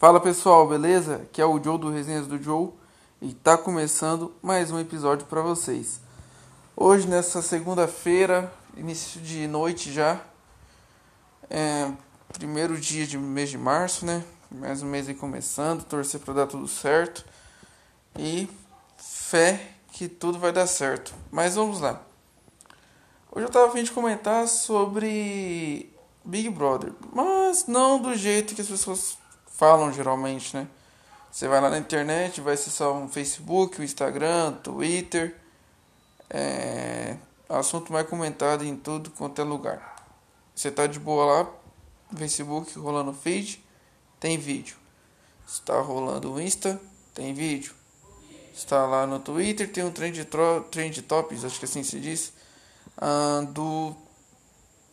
Fala pessoal, beleza? Aqui é o Joe do Resenhas do Joe e tá começando mais um episódio para vocês. Hoje, nessa segunda-feira, início de noite já, é, primeiro dia de mês de março, né? Mais um mês aí começando, torcer para dar tudo certo e fé que tudo vai dar certo. Mas vamos lá. Hoje eu tava a fim de comentar sobre Big Brother, mas não do jeito que as pessoas falam geralmente, né? Você vai lá na internet, vai acessar um Facebook, o um Instagram, Twitter. É assunto mais comentado em tudo quanto é lugar. Você tá de boa lá, Facebook rolando feed, tem vídeo. Está rolando o Insta, tem vídeo. Está lá no Twitter, tem um trend, trend topics, acho que assim se diz, uh, do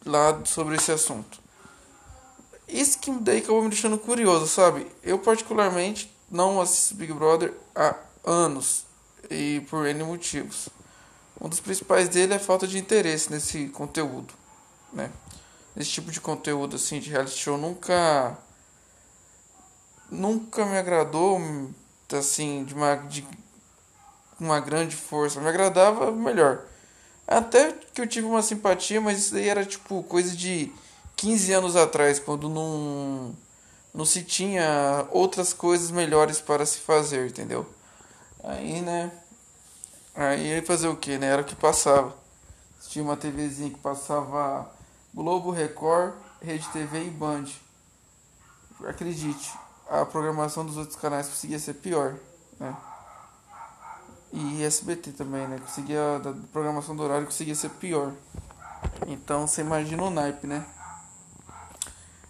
lado sobre esse assunto. Isso que daí acabou me deixando curioso, sabe? Eu particularmente não assisto Big Brother há anos e por N motivos. Um dos principais dele é a falta de interesse nesse conteúdo, né? Esse tipo de conteúdo assim de reality show nunca nunca me agradou assim de uma de uma grande força. Me agradava melhor. Até que eu tive uma simpatia, mas isso daí era tipo coisa de 15 anos atrás, quando não, não se tinha outras coisas melhores para se fazer, entendeu? Aí, né? Aí fazer o que, né? Era o que passava. Tinha uma TVzinha que passava Globo, Record, Rede TV e Band. Acredite, a programação dos outros canais conseguia ser pior, né? E SBT também, né? Conseguia, a programação do horário conseguia ser pior. Então você imagina o naipe, né?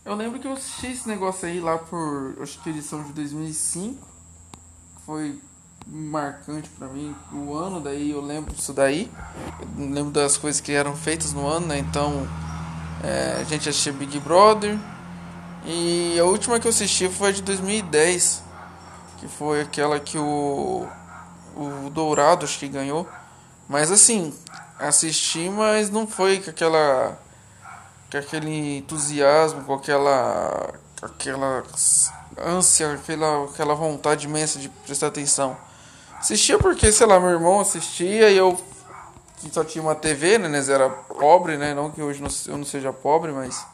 Eu lembro que eu assisti esse negócio aí lá por, acho que edição de 2005. Foi marcante para mim o ano daí eu lembro disso daí eu lembro das coisas que eram feitas no ano né então é, a gente assistiu Big Brother e a última que eu assisti foi de 2010 que foi aquela que o o Dourado acho que ganhou mas assim assisti mas não foi com aquela com aquele entusiasmo, com aquela, aquela ânsia, aquela, aquela vontade imensa de prestar atenção. Assistia porque, sei lá, meu irmão assistia e eu que só tinha uma TV, né, né era pobre, né, não que hoje eu não seja pobre, mas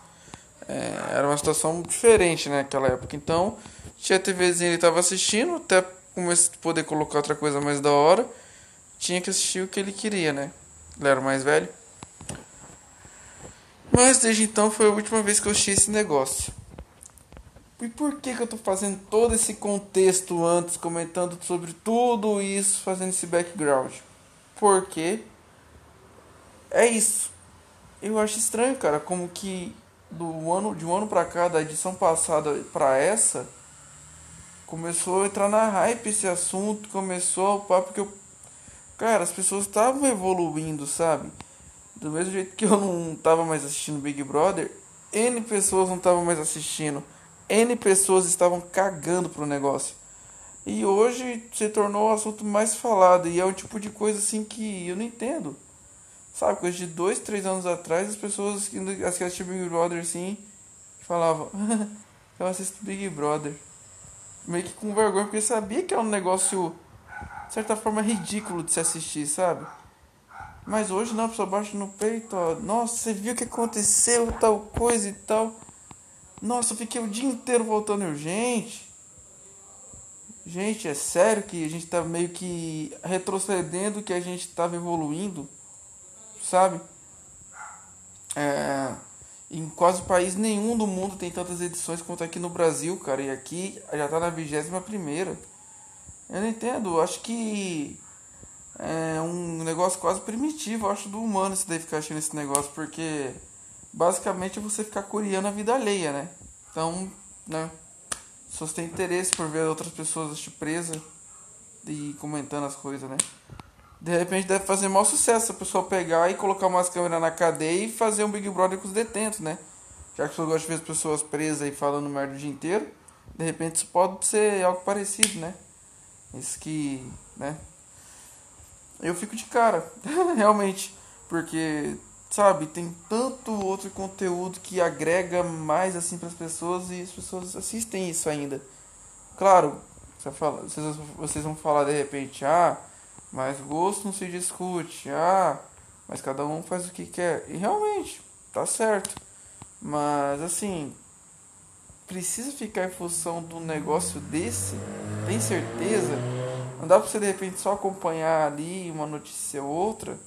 é, era uma situação diferente, né, naquela época. Então, tinha a TVzinha ele estava assistindo, até poder colocar outra coisa mais da hora, tinha que assistir o que ele queria, né. Ele era mais velho. Mas desde então foi a última vez que eu assisti esse negócio. E por que, que eu tô fazendo todo esse contexto antes, comentando sobre tudo isso, fazendo esse background? Porque é isso. Eu acho estranho, cara, como que do ano de um ano para cá, da edição passada para essa, começou a entrar na hype esse assunto, começou o papo que eu cara, as pessoas estavam evoluindo, sabe? Do mesmo jeito que eu não tava mais assistindo Big Brother, N pessoas não estavam mais assistindo. N pessoas estavam cagando pro negócio. E hoje se tornou o assunto mais falado. E é o tipo de coisa assim que eu não entendo. Sabe, coisa de dois, três anos atrás, as pessoas que assistiam Big Brother assim falavam: Eu assisto Big Brother. Meio que com vergonha, porque sabia que é um negócio, de certa forma, ridículo de se assistir, sabe? Mas hoje não, a pessoa baixa no peito, ó. Nossa, você viu o que aconteceu, tal coisa e tal. Nossa, eu fiquei o dia inteiro voltando urgente. Gente, é sério que a gente tá meio que retrocedendo que a gente tava evoluindo, sabe? É, em quase país nenhum do mundo tem tantas edições quanto aqui no Brasil, cara. E aqui já tá na vigésima primeira. Eu não entendo, acho que é um negócio quase primitivo, acho, do humano isso daí ficar achando esse negócio, porque basicamente é você ficar curiando a vida alheia, né? Então, né? Se você tem interesse por ver outras pessoas te presa e comentando as coisas, né? De repente deve fazer mau sucesso a pessoa pegar e colocar umas câmeras na cadeia e fazer um Big Brother com os detentos, né? Já que você gosta de ver as pessoas presas e falando merda o dia inteiro, de repente isso pode ser algo parecido, né? Isso que, né? Eu fico de cara, realmente, porque sabe, tem tanto outro conteúdo que agrega mais assim para as pessoas e as pessoas assistem isso ainda. Claro, vocês, vão falar de repente, ah, mas gosto não se discute, ah, mas cada um faz o que quer. E realmente, tá certo. Mas assim, precisa ficar em função um negócio desse? Tem certeza? Não dá pra você de repente só acompanhar ali uma notícia ou outra,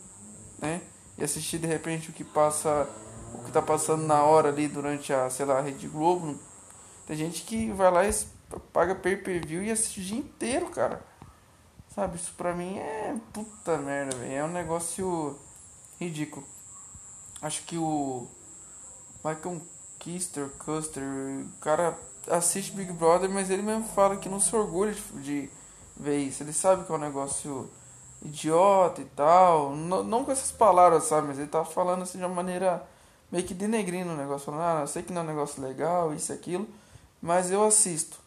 né? E assistir de repente o que passa, o que tá passando na hora ali durante a, sei lá, a Rede Globo. Tem gente que vai lá e paga pay per view e assiste o dia inteiro, cara. Sabe, isso pra mim é puta merda, velho. É um negócio ridículo. Acho que o Michael Kister, Custer, o cara assiste Big Brother, mas ele mesmo fala que não se orgulha de, de ver isso. Ele sabe que é um negócio idiota e tal. Não, não com essas palavras, sabe? Mas ele tá falando assim de uma maneira meio que denegrindo o negócio. Falando, ah, eu sei que não é um negócio legal, isso e aquilo, mas eu assisto.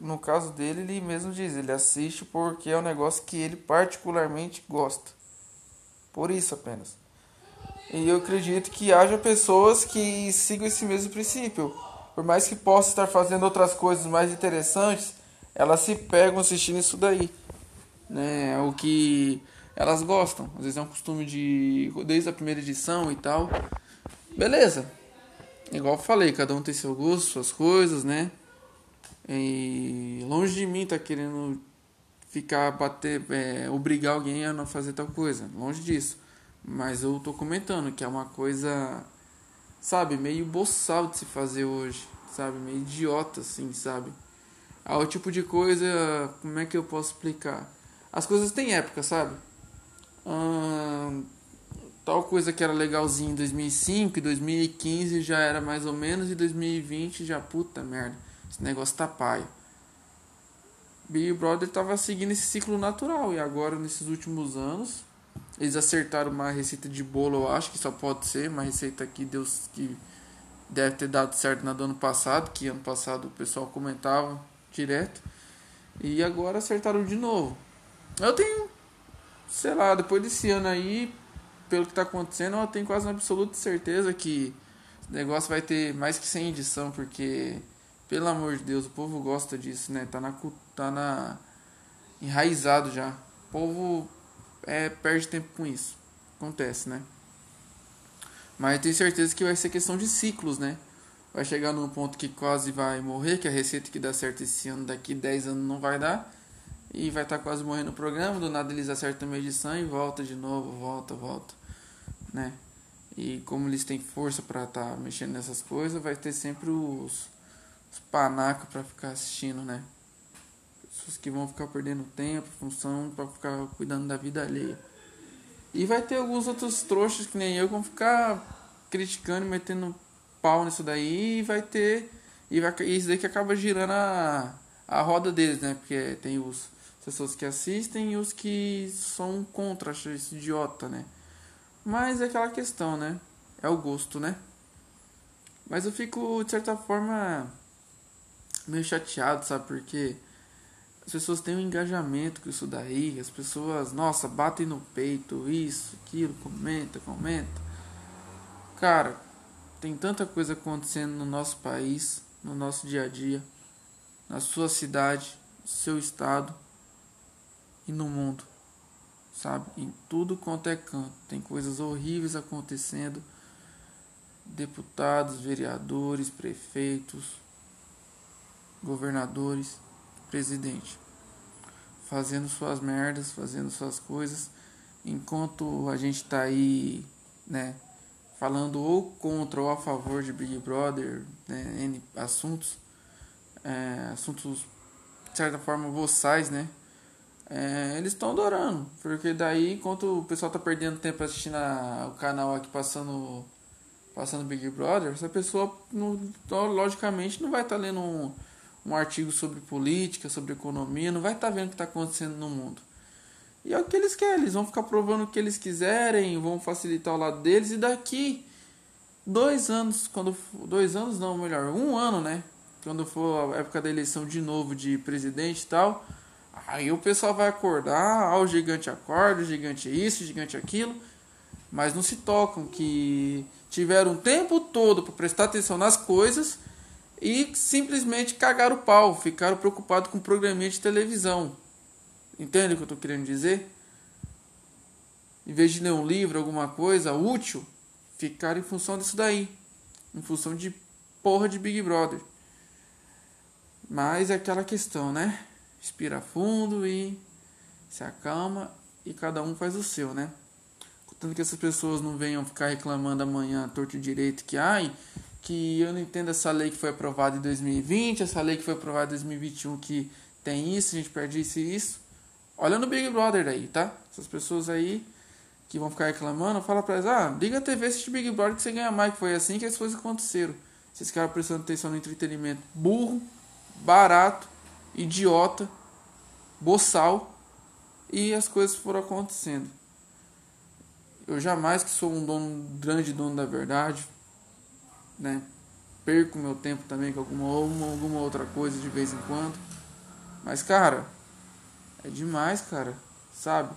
No caso dele, ele mesmo diz, ele assiste porque é um negócio que ele particularmente gosta. Por isso apenas. E eu acredito que haja pessoas que sigam esse mesmo princípio. Por mais que possa estar fazendo outras coisas mais interessantes, elas se pegam assistindo isso daí. Né? O que elas gostam. Às vezes é um costume de. desde a primeira edição e tal. Beleza. Igual eu falei, cada um tem seu gosto, suas coisas, né? E longe de mim tá querendo ficar bater, é, obrigar alguém a não fazer tal coisa. Longe disso. Mas eu tô comentando que é uma coisa, sabe, meio boçal de se fazer hoje, sabe? Meio idiota, assim, sabe? É o tipo de coisa, como é que eu posso explicar? As coisas têm época, sabe? Hum, tal coisa que era legalzinho em 2005 e 2015 já era mais ou menos e 2020 já puta merda. Esse negócio tá paio. Big Brother tava seguindo esse ciclo natural e agora nesses últimos anos eles acertaram uma receita de bolo, eu acho que só pode ser uma receita que Deus que deve ter dado certo na do ano passado, que ano passado o pessoal comentava direto. E agora acertaram de novo. Eu tenho, sei lá, depois desse ano aí, pelo que tá acontecendo, eu tenho quase uma absoluta certeza que o negócio vai ter mais que 100 edição, porque pelo amor de Deus, o povo gosta disso, né? Tá na tá na enraizado já. O povo é, perde tempo com isso. Acontece, né? Mas tenho certeza que vai ser questão de ciclos, né? Vai chegar num ponto que quase vai morrer, que a receita que dá certo esse ano, daqui 10 anos não vai dar. E vai estar tá quase morrendo o programa, do nada eles acertam uma edição e volta de novo, volta, volta, né? E como eles têm força para estar tá mexendo nessas coisas, vai ter sempre os, os panacos para ficar assistindo, né? pessoas que vão ficar perdendo tempo, função para ficar cuidando da vida alheia. E vai ter alguns outros trouxas que nem eu que vão ficar criticando metendo pau nisso daí e vai ter e vai isso daí que acaba girando a, a roda deles, né? Porque tem os pessoas que assistem e os que são contra, acham isso idiota, né? Mas é aquela questão, né? É o gosto, né? Mas eu fico, de certa forma, meio chateado, sabe? Porque as pessoas têm um engajamento com isso daí, as pessoas, nossa, batem no peito, isso, aquilo, comenta, comenta. Cara, tem tanta coisa acontecendo no nosso país, no nosso dia a dia, na sua cidade, seu estado e no mundo. Sabe? Em tudo quanto é canto. Tem coisas horríveis acontecendo. Deputados, vereadores, prefeitos, governadores presidente, fazendo suas merdas, fazendo suas coisas, enquanto a gente tá aí, né, falando ou contra ou a favor de Big Brother, né, N assuntos, é, assuntos de certa forma boçais, né, é, eles estão adorando, porque daí enquanto o pessoal tá perdendo tempo assistindo a, o canal aqui passando passando Big Brother, essa pessoa não, logicamente não vai estar tá lendo um um artigo sobre política, sobre economia, não vai estar tá vendo o que está acontecendo no mundo. E é o que eles querem, eles vão ficar provando o que eles quiserem, vão facilitar o lado deles, e daqui dois anos, quando dois anos não, melhor, um ano, né? Quando for a época da eleição de novo de presidente e tal, aí o pessoal vai acordar, ah, o gigante acorda, o gigante isso, o gigante aquilo, mas não se tocam que tiveram o tempo todo para prestar atenção nas coisas e simplesmente cagaram o pau, ficaram preocupados com programinha de televisão. Entende o que eu estou querendo dizer? Em vez de ler um livro, alguma coisa útil, ficaram em função disso daí. Em função de porra de Big Brother. Mas é aquela questão, né? Respira fundo e se acalma e cada um faz o seu, né? Contanto que essas pessoas não venham ficar reclamando amanhã torto direito que ai, que eu não entendo essa lei que foi aprovada em 2020, essa lei que foi aprovada em 2021 que tem isso, a gente perde isso e isso. Olha no Big Brother aí, tá? Essas pessoas aí que vão ficar reclamando, fala pra elas, ah, liga a TV, assiste Big Brother que você ganha mais, que foi assim que as coisas aconteceram. Vocês ficaram prestando atenção no entretenimento burro, barato, idiota, boçal e as coisas foram acontecendo. Eu jamais que sou um dono, grande dono da verdade, né? Perco meu tempo também com alguma, alguma outra coisa de vez em quando. Mas, cara, é demais, cara. Sabe?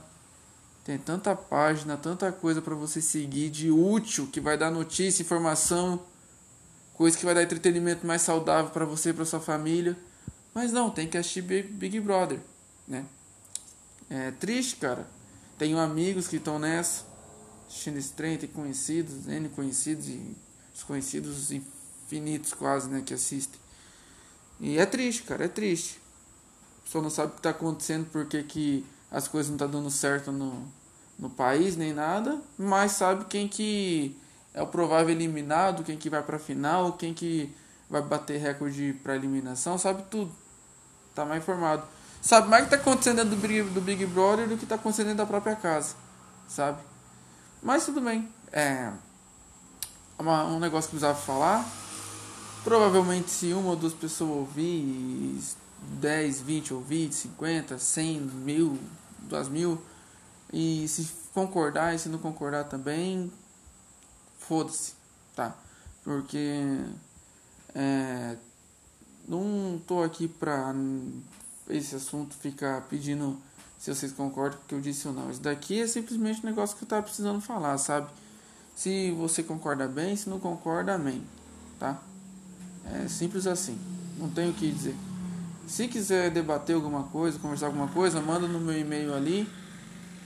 Tem tanta página, tanta coisa para você seguir de útil que vai dar notícia, informação, coisa que vai dar entretenimento mais saudável para você e para sua família. Mas não, tem que assistir Big Brother, né? É triste, cara. Tenho amigos que estão nessa, assistindo esse trem, tem conhecidos, N conhecidos e desconhecidos infinitos quase, né, que assistem. E é triste, cara, é triste. Pessoa não sabe o que está acontecendo, porque que as coisas não estão tá dando certo no, no país, nem nada, mas sabe quem que é o provável eliminado, quem que vai para a final, quem que vai bater recorde para eliminação, sabe tudo. Tá mais informado. Sabe mais o que está acontecendo dentro do Big, do Big Brother do que está acontecendo dentro da própria casa, sabe? Mas tudo bem. É, uma, um negócio que precisava falar. Provavelmente se uma ou duas pessoas ouvir, 10, 20 ouvir, 50, 100, mil, 2 mil, e se concordar e se não concordar também, foda-se, tá? Porque é, não tô aqui pra esse assunto ficar pedindo se vocês concordam com o que eu disse ou não. Isso daqui é simplesmente um negócio que eu tava precisando falar, sabe? Se você concorda bem, se não concorda, amém. Tá? É simples assim. Não tenho o que dizer. Se quiser debater alguma coisa, conversar alguma coisa, manda no meu e-mail ali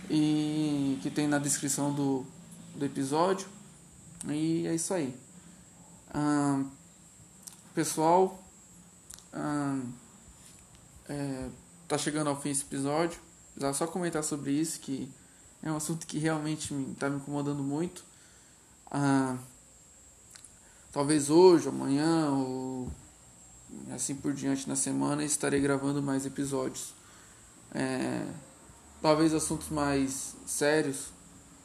e que tem na descrição do, do episódio. E é isso aí. pessoal, é, tá chegando ao fim esse episódio. Precisava só comentar sobre isso, que é um assunto que realmente está me incomodando muito. Talvez hoje, amanhã ou assim por diante na semana estarei gravando mais episódios. É, talvez assuntos mais sérios,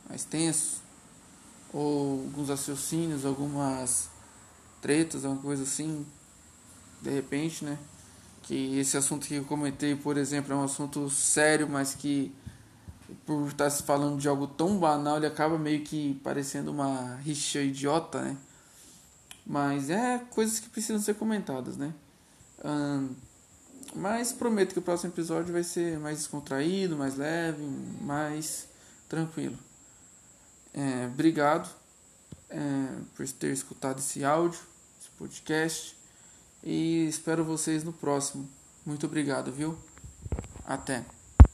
mais tensos, ou alguns raciocínios, algumas tretas, alguma coisa assim, de repente, né? Que esse assunto que eu comentei, por exemplo, é um assunto sério, mas que por estar se falando de algo tão banal, ele acaba meio que parecendo uma rixa idiota, né? Mas é coisas que precisam ser comentadas, né? Mas prometo que o próximo episódio vai ser mais descontraído, mais leve, mais tranquilo. É, obrigado é, por ter escutado esse áudio, esse podcast. E espero vocês no próximo. Muito obrigado, viu? Até.